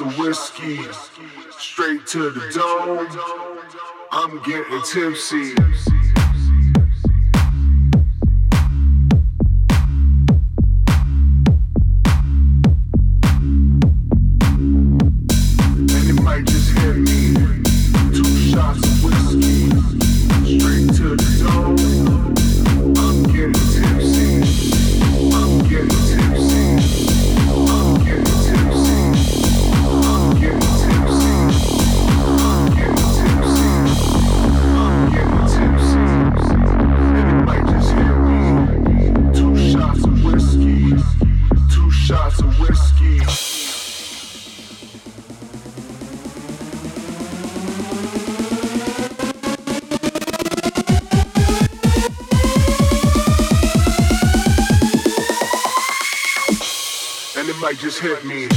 of whiskey, straight to the dome. I'm getting tipsy. Hit me.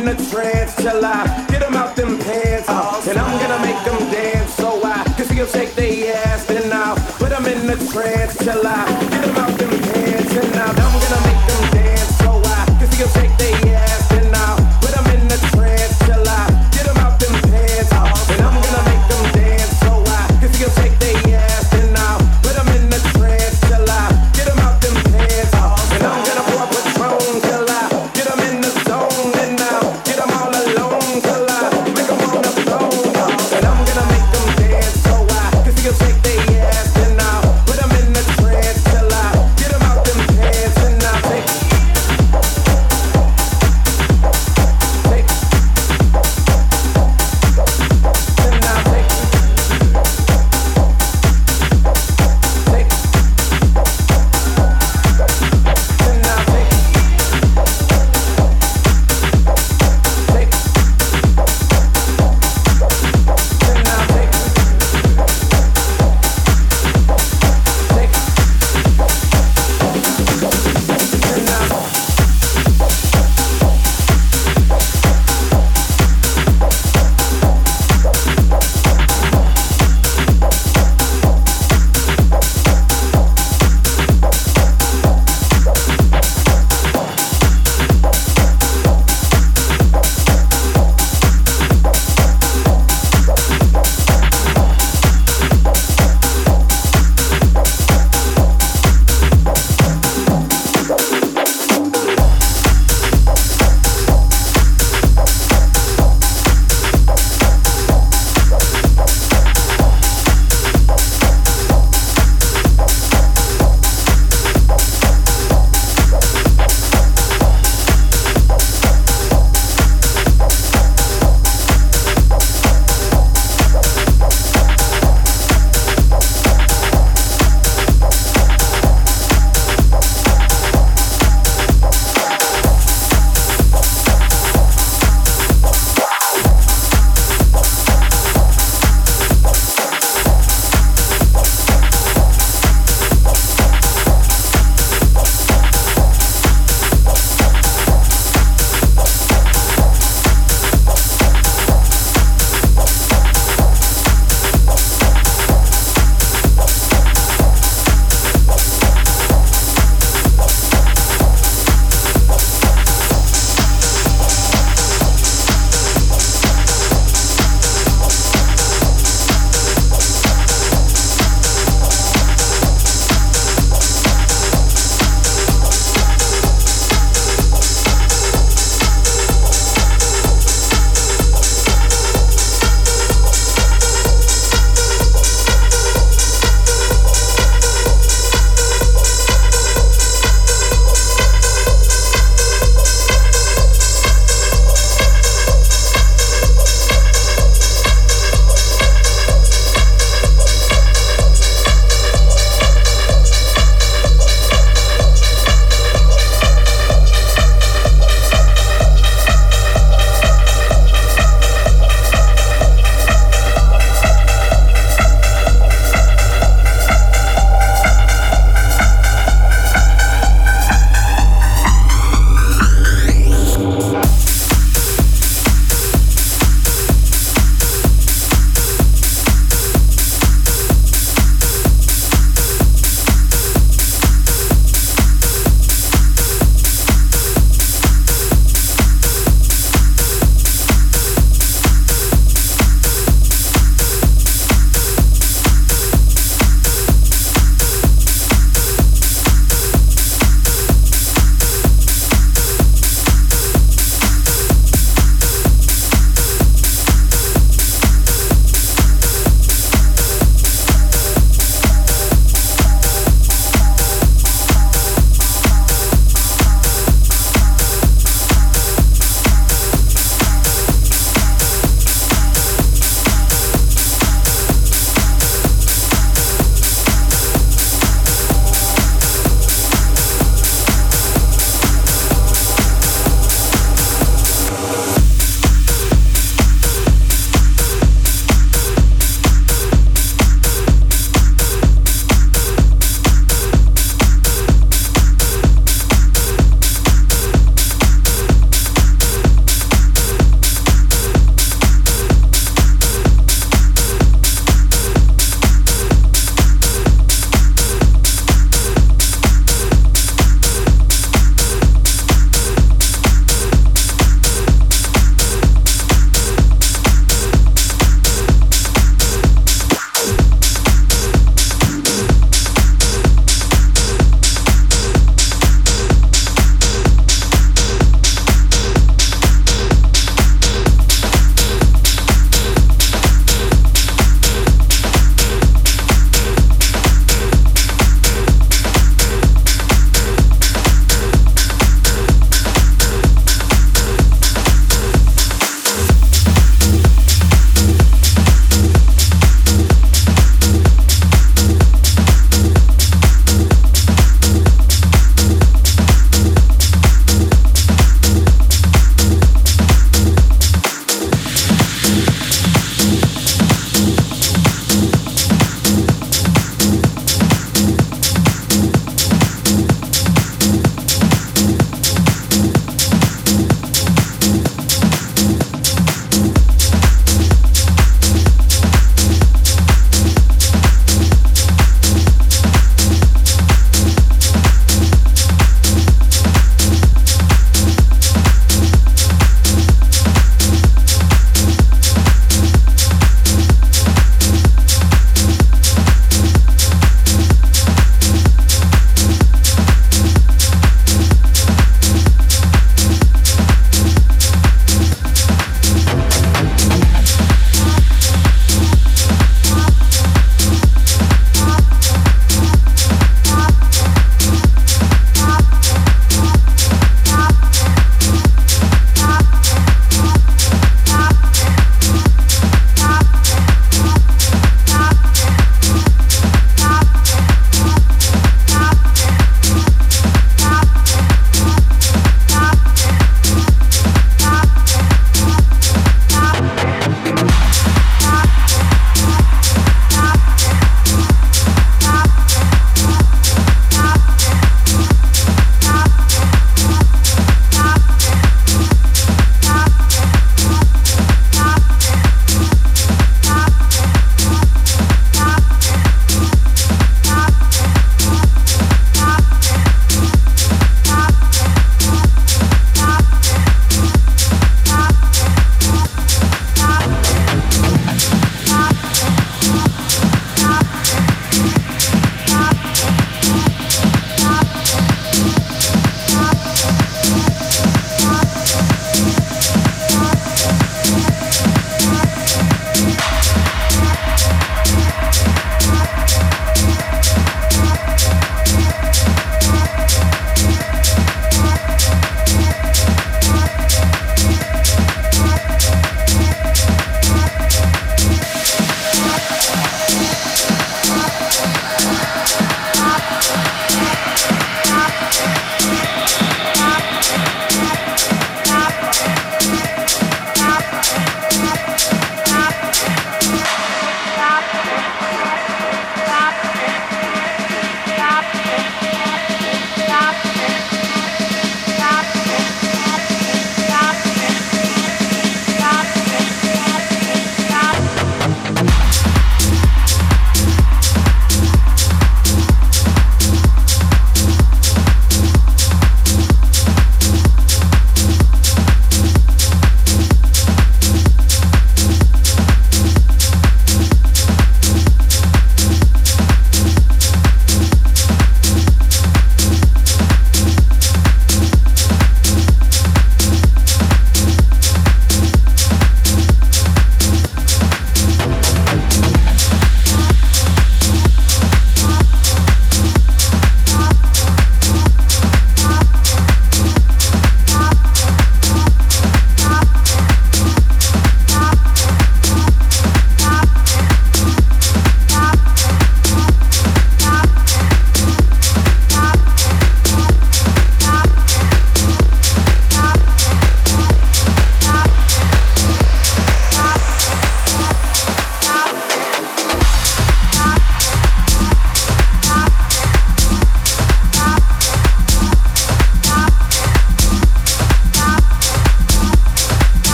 in a trance till I get them out them pants. Uh, and I'm gonna make them dance so I can see them shake their ass. Then I'll put them in a trance till I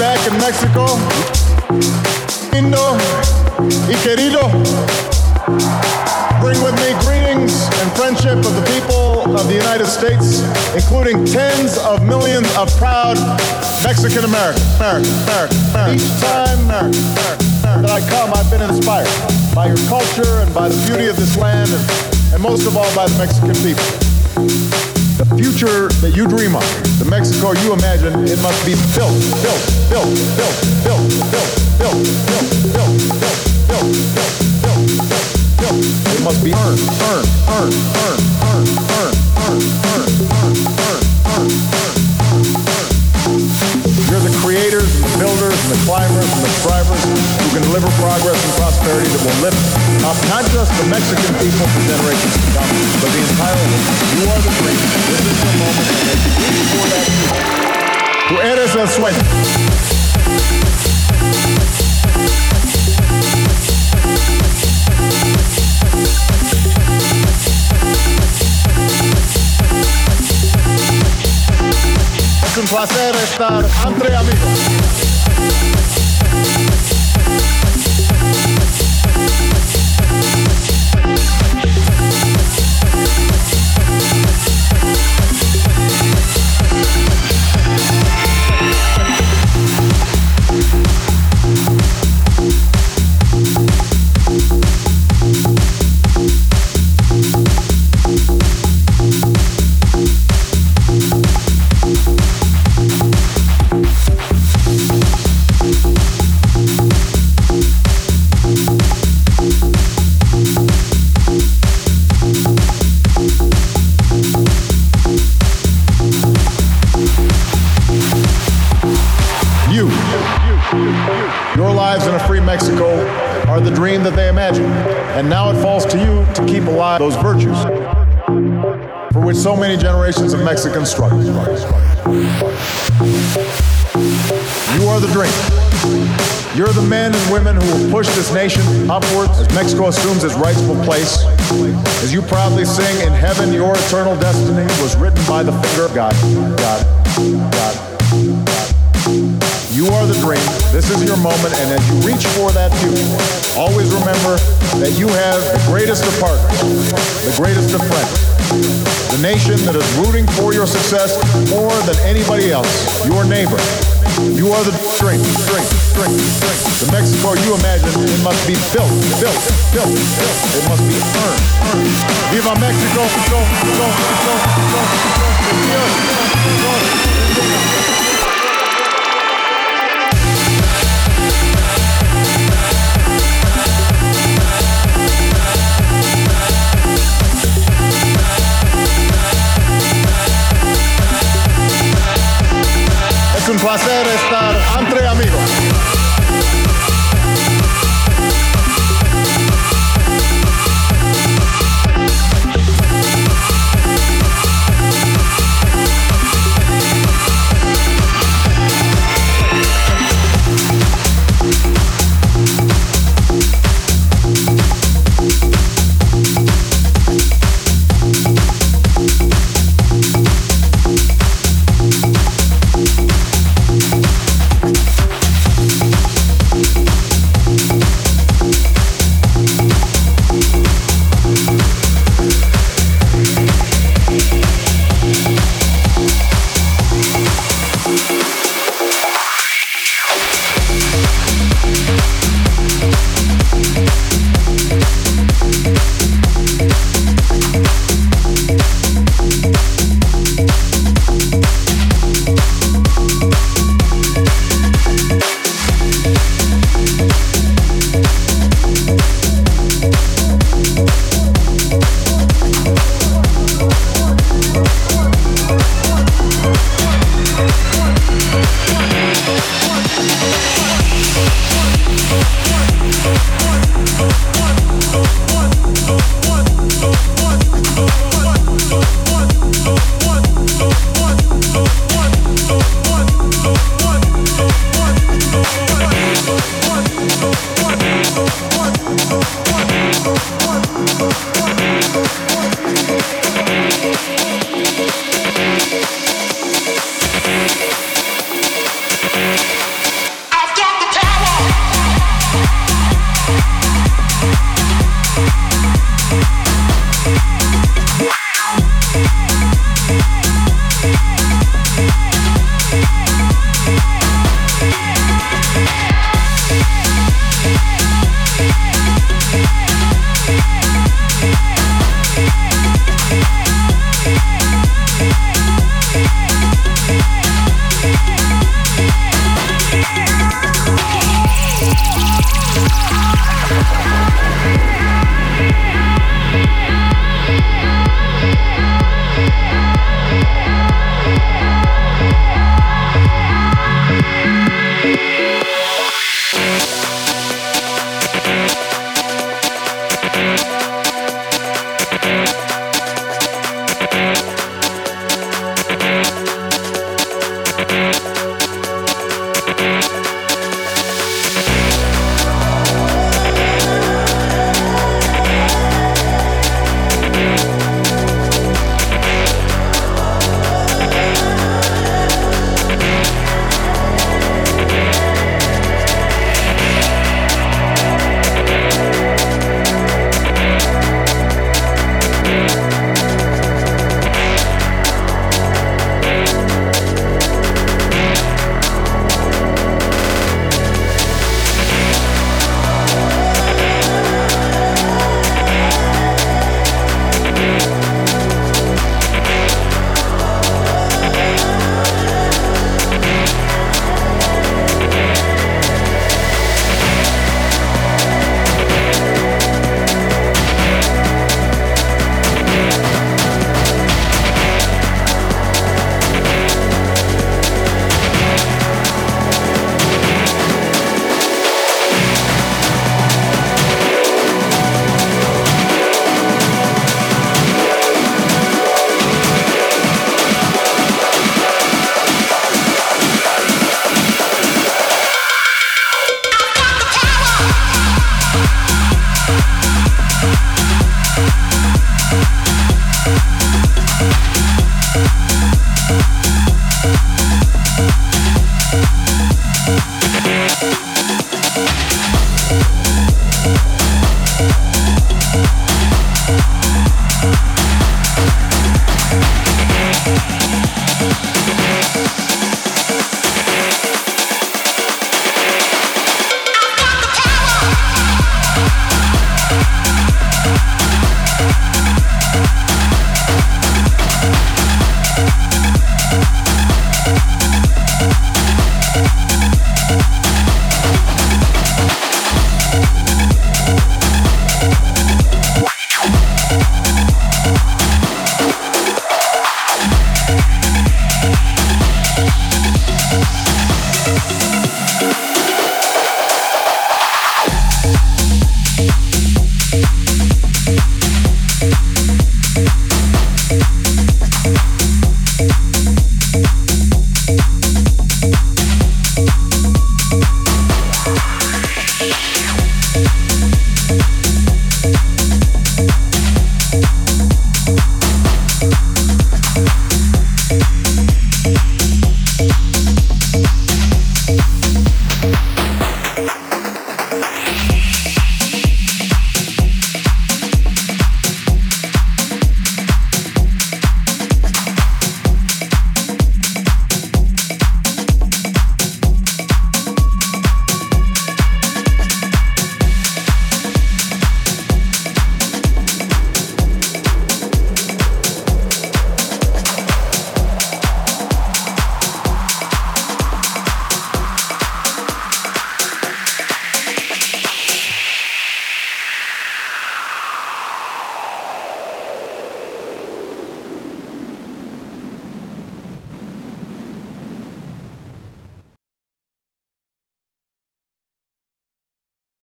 Mexico, lindo y querido. Bring with me greetings and friendship of the people of the United States, including tens of millions of proud Mexican Americans. American, American, American. Each time that I come, I've been inspired by your culture and by the beauty of this land, and, and most of all by the Mexican people. The future that you dream of, the Mexico you imagine, it must be built, built, built, built, built, built, built, built, built, built, built, built, built, built. It must be earned, earned, earned, earned, earned, earned, earned, earned, earned, You're the creators, and the builders, and the climbers, and the strivers who can deliver progress and prosperity that will lift up not just the Mexican people for generations to come, but the entire world. You are the dream. This is the moment, and for that tú eres el sueño. Un placer estar entre amigos. And now it falls to you to keep alive those virtues for which so many generations of Mexicans struggled. You are the dream. You're the men and women who will push this nation upwards as Mexico assumes its rightful place. As you proudly sing, In heaven your eternal destiny was written by the finger of God. God. God. You are the dream. This is your moment, and as you reach for that future, always remember that you have the greatest of partners, the greatest of friends, the nation that is rooting for your success more than anybody else, your neighbor. You are the dream, dream, dream, dream. The Mexico you imagine, it must be built, built, built, built. It must be earned, earned. Viva Mexico, go, go, go, go, go, un placer estar entre amigos.